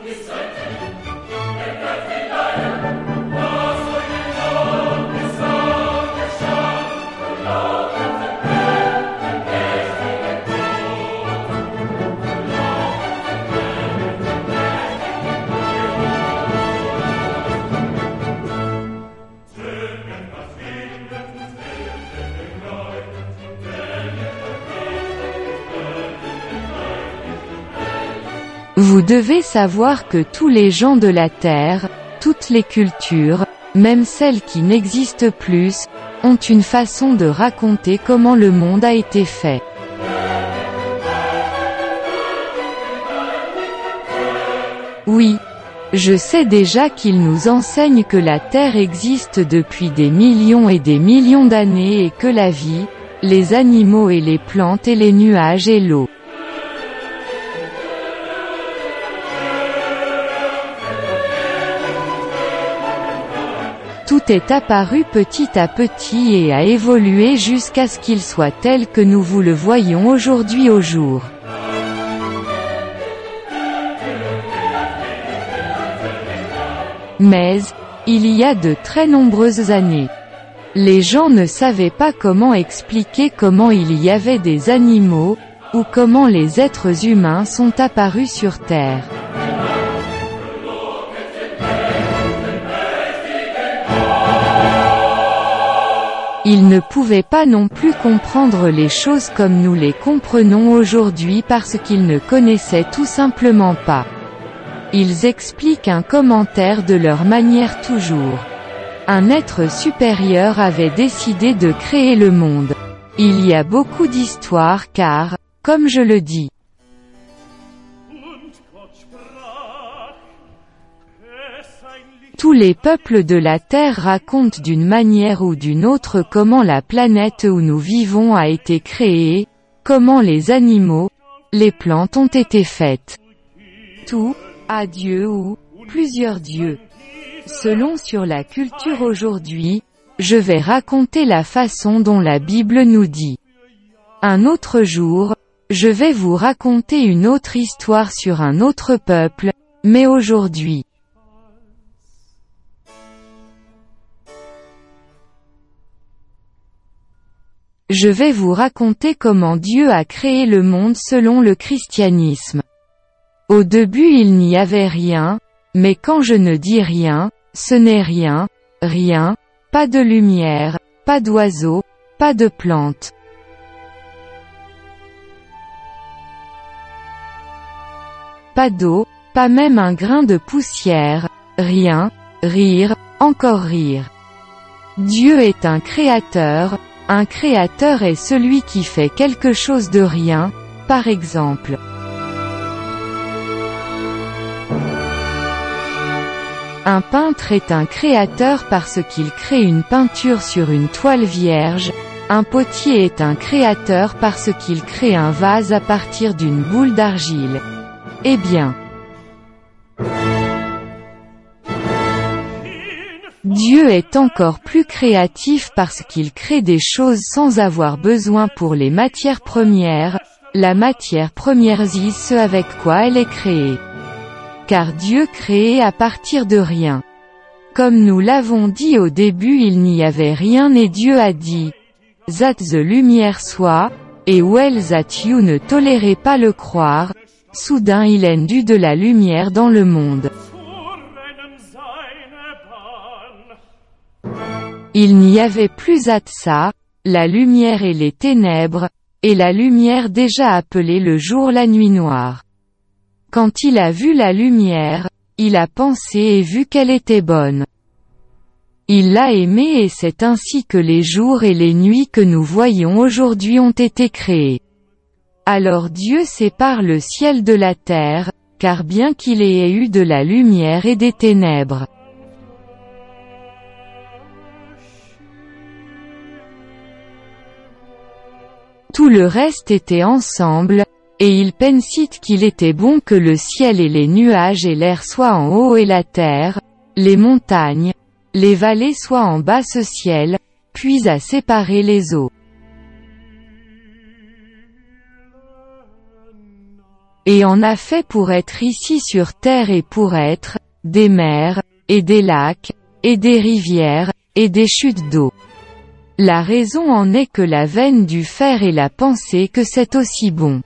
Gesang. Vous devez savoir que tous les gens de la Terre, toutes les cultures, même celles qui n'existent plus, ont une façon de raconter comment le monde a été fait. Oui. Je sais déjà qu'ils nous enseignent que la Terre existe depuis des millions et des millions d'années et que la vie, les animaux et les plantes et les nuages et l'eau. Est apparu petit à petit et a évolué jusqu'à ce qu'il soit tel que nous vous le voyons aujourd'hui au jour. Mais, il y a de très nombreuses années. Les gens ne savaient pas comment expliquer comment il y avait des animaux, ou comment les êtres humains sont apparus sur Terre. Ils ne pouvaient pas non plus comprendre les choses comme nous les comprenons aujourd'hui parce qu'ils ne connaissaient tout simplement pas. Ils expliquent un commentaire de leur manière toujours. Un être supérieur avait décidé de créer le monde. Il y a beaucoup d'histoires car, comme je le dis, tous les peuples de la Terre racontent d'une manière ou d'une autre comment la planète où nous vivons a été créée, comment les animaux, les plantes ont été faites. Tout, à Dieu ou, plusieurs dieux. Selon sur la culture aujourd'hui, je vais raconter la façon dont la Bible nous dit. Un autre jour, je vais vous raconter une autre histoire sur un autre peuple, mais aujourd'hui. Je vais vous raconter comment Dieu a créé le monde selon le christianisme. Au début il n'y avait rien, mais quand je ne dis rien, ce n'est rien, rien, pas de lumière, pas d'oiseaux, pas de plantes. Pas d'eau, pas même un grain de poussière, rien, rire, encore rire. Dieu est un créateur, un créateur est celui qui fait quelque chose de rien, par exemple. Un peintre est un créateur parce qu'il crée une peinture sur une toile vierge, un potier est un créateur parce qu'il crée un vase à partir d'une boule d'argile. Eh bien, Dieu est encore plus créatif parce qu'il crée des choses sans avoir besoin pour les matières premières, la matière première dit ce avec quoi elle est créée. Car Dieu crée à partir de rien. Comme nous l'avons dit au début il n'y avait rien et Dieu a dit, That the lumière soit, et well that you ne tolérez pas le croire, soudain il est dû de la lumière dans le monde. Il n'y avait plus ça, la lumière et les ténèbres, et la lumière déjà appelée le jour la nuit noire. Quand il a vu la lumière, il a pensé et vu qu'elle était bonne. Il l'a aimée et c'est ainsi que les jours et les nuits que nous voyons aujourd'hui ont été créés. Alors Dieu sépare le ciel de la terre, car bien qu'il ait eu de la lumière et des ténèbres. Tout le reste était ensemble, et il pensit qu'il était bon que le ciel et les nuages et l'air soient en haut et la terre, les montagnes, les vallées soient en bas ce ciel, puis à séparer les eaux. Et en a fait pour être ici sur terre et pour être, des mers, et des lacs, et des rivières, et des chutes d'eau. La raison en est que la veine du fer est la pensée que c'est aussi bon.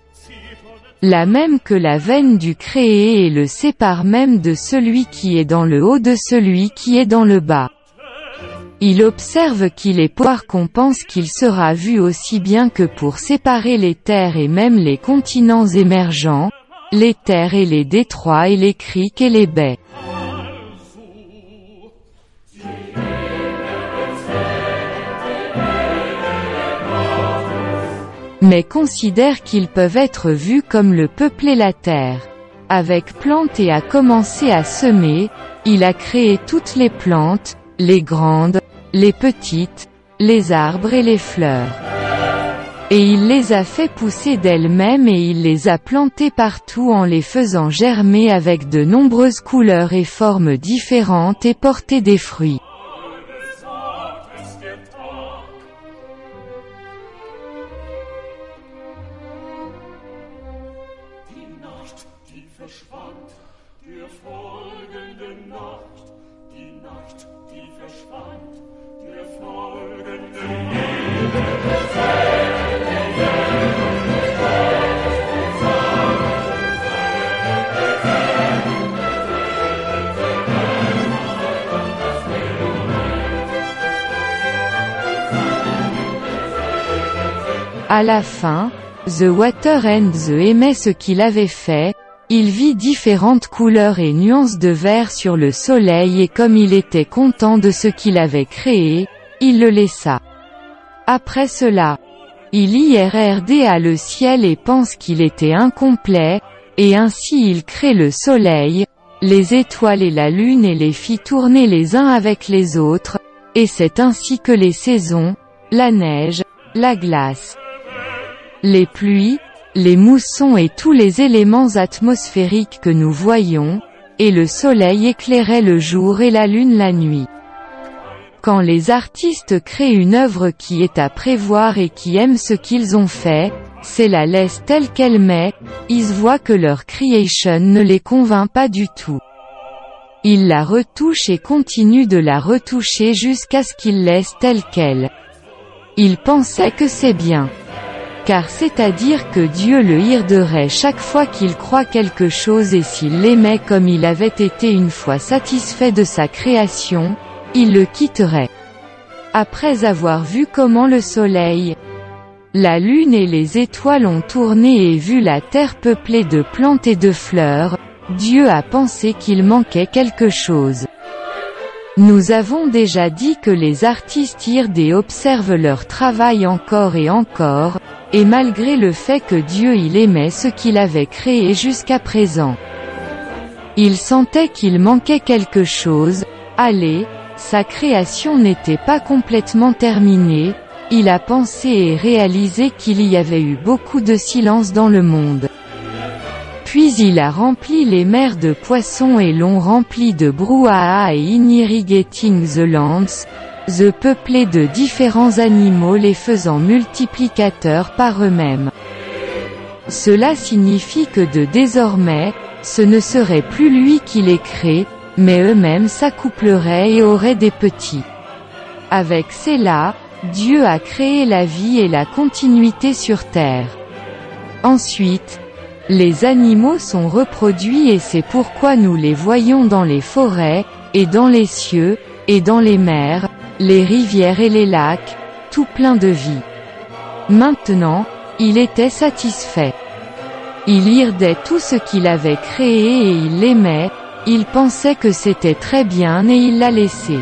La même que la veine du créé et le sépare même de celui qui est dans le haut de celui qui est dans le bas. Il observe qu'il est poire qu'on pense qu'il sera vu aussi bien que pour séparer les terres et même les continents émergents, les terres et les détroits et les criques et les baies. mais considère qu'ils peuvent être vus comme le peupler la terre. Avec plantes et a commencé à semer, il a créé toutes les plantes, les grandes, les petites, les arbres et les fleurs. Et il les a fait pousser d'elles-mêmes et il les a plantées partout en les faisant germer avec de nombreuses couleurs et formes différentes et porter des fruits. À la fin, The Water and the aimait ce qu'il avait fait, il vit différentes couleurs et nuances de vert sur le soleil et comme il était content de ce qu'il avait créé, il le laissa. Après cela, il à le ciel et pense qu'il était incomplet, et ainsi il crée le soleil, les étoiles et la lune et les fit tourner les uns avec les autres, et c'est ainsi que les saisons, la neige, la glace, les pluies, les moussons et tous les éléments atmosphériques que nous voyons, et le soleil éclairait le jour et la lune la nuit. Quand les artistes créent une œuvre qui est à prévoir et qui aiment ce qu'ils ont fait, c'est la laisse telle qu'elle met, ils voient que leur creation ne les convainc pas du tout. Ils la retouchent et continuent de la retoucher jusqu'à ce qu'ils laissent telle qu'elle. Ils pensaient que c'est bien car c'est-à-dire que Dieu le hirderait chaque fois qu'il croit quelque chose et s'il l'aimait comme il avait été une fois satisfait de sa création, il le quitterait. Après avoir vu comment le soleil, la lune et les étoiles ont tourné et vu la terre peuplée de plantes et de fleurs, Dieu a pensé qu'il manquait quelque chose. Nous avons déjà dit que les artistes et observent leur travail encore et encore, et malgré le fait que Dieu il aimait ce qu'il avait créé jusqu'à présent. Il sentait qu'il manquait quelque chose, allez, sa création n'était pas complètement terminée, il a pensé et réalisé qu'il y avait eu beaucoup de silence dans le monde. Puis il a rempli les mers de poissons et l'ont rempli de brouhaha et in irrigating the lands, The peuplé de différents animaux les faisant multiplicateurs par eux-mêmes. Cela signifie que de désormais, ce ne serait plus lui qui les crée, mais eux-mêmes s'accoupleraient et auraient des petits. Avec cela, Dieu a créé la vie et la continuité sur terre. Ensuite, les animaux sont reproduits et c'est pourquoi nous les voyons dans les forêts, et dans les cieux, et dans les mers, les rivières et les lacs, tout plein de vie. Maintenant, il était satisfait. Il irdait tout ce qu'il avait créé et il l'aimait, il pensait que c'était très bien et il l'a laissé.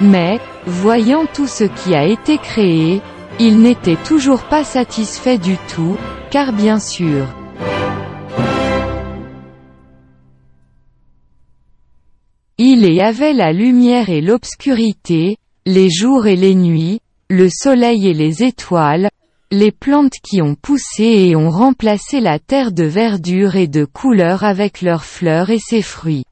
Mais, voyant tout ce qui a été créé, il n'était toujours pas satisfait du tout, car bien sûr, Il y avait la lumière et l'obscurité, les jours et les nuits, le soleil et les étoiles, les plantes qui ont poussé et ont remplacé la terre de verdure et de couleur avec leurs fleurs et ses fruits.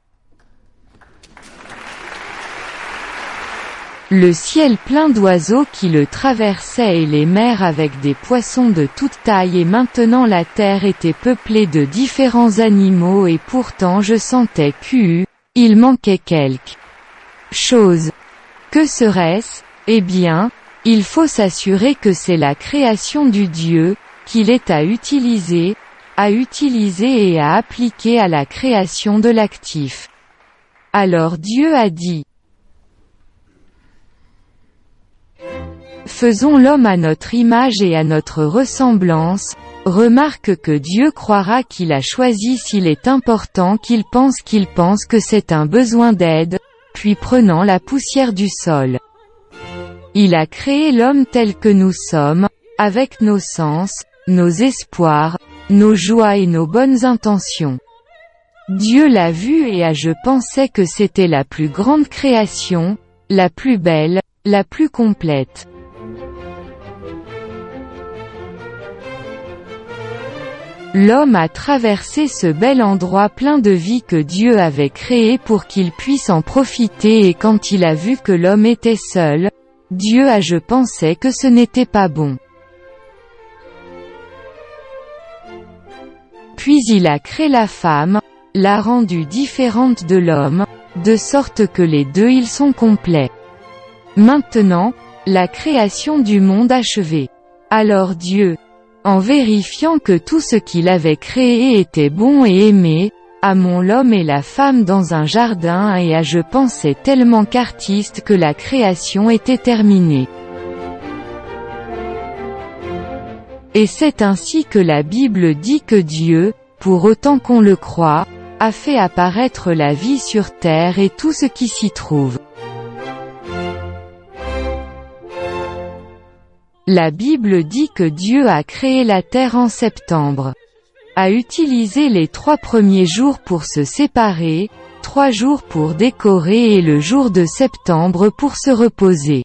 Le ciel plein d'oiseaux qui le traversaient et les mers avec des poissons de toute taille et maintenant la terre était peuplée de différents animaux et pourtant je sentais qu'u, il manquait quelque chose. Que serait-ce? Eh bien, il faut s'assurer que c'est la création du Dieu, qu'il est à utiliser, à utiliser et à appliquer à la création de l'actif. Alors Dieu a dit, Faisons l'homme à notre image et à notre ressemblance, remarque que Dieu croira qu'il a choisi s'il est important qu'il pense qu'il pense que c'est un besoin d'aide, puis prenant la poussière du sol. Il a créé l'homme tel que nous sommes, avec nos sens, nos espoirs, nos joies et nos bonnes intentions. Dieu l'a vu et a je pensais que c'était la plus grande création, la plus belle, la plus complète. L'homme a traversé ce bel endroit plein de vie que Dieu avait créé pour qu'il puisse en profiter et quand il a vu que l'homme était seul, Dieu a je pensais que ce n'était pas bon. Puis il a créé la femme, l'a rendue différente de l'homme, de sorte que les deux ils sont complets. Maintenant, la création du monde achevée. Alors Dieu, en vérifiant que tout ce qu'il avait créé était bon et aimé, mon l'homme et la femme dans un jardin et à je pensais tellement qu'artiste que la création était terminée. Et c'est ainsi que la Bible dit que Dieu, pour autant qu'on le croit, a fait apparaître la vie sur terre et tout ce qui s'y trouve. La Bible dit que Dieu a créé la terre en septembre a utilisé les trois premiers jours pour se séparer, trois jours pour décorer et le jour de septembre pour se reposer.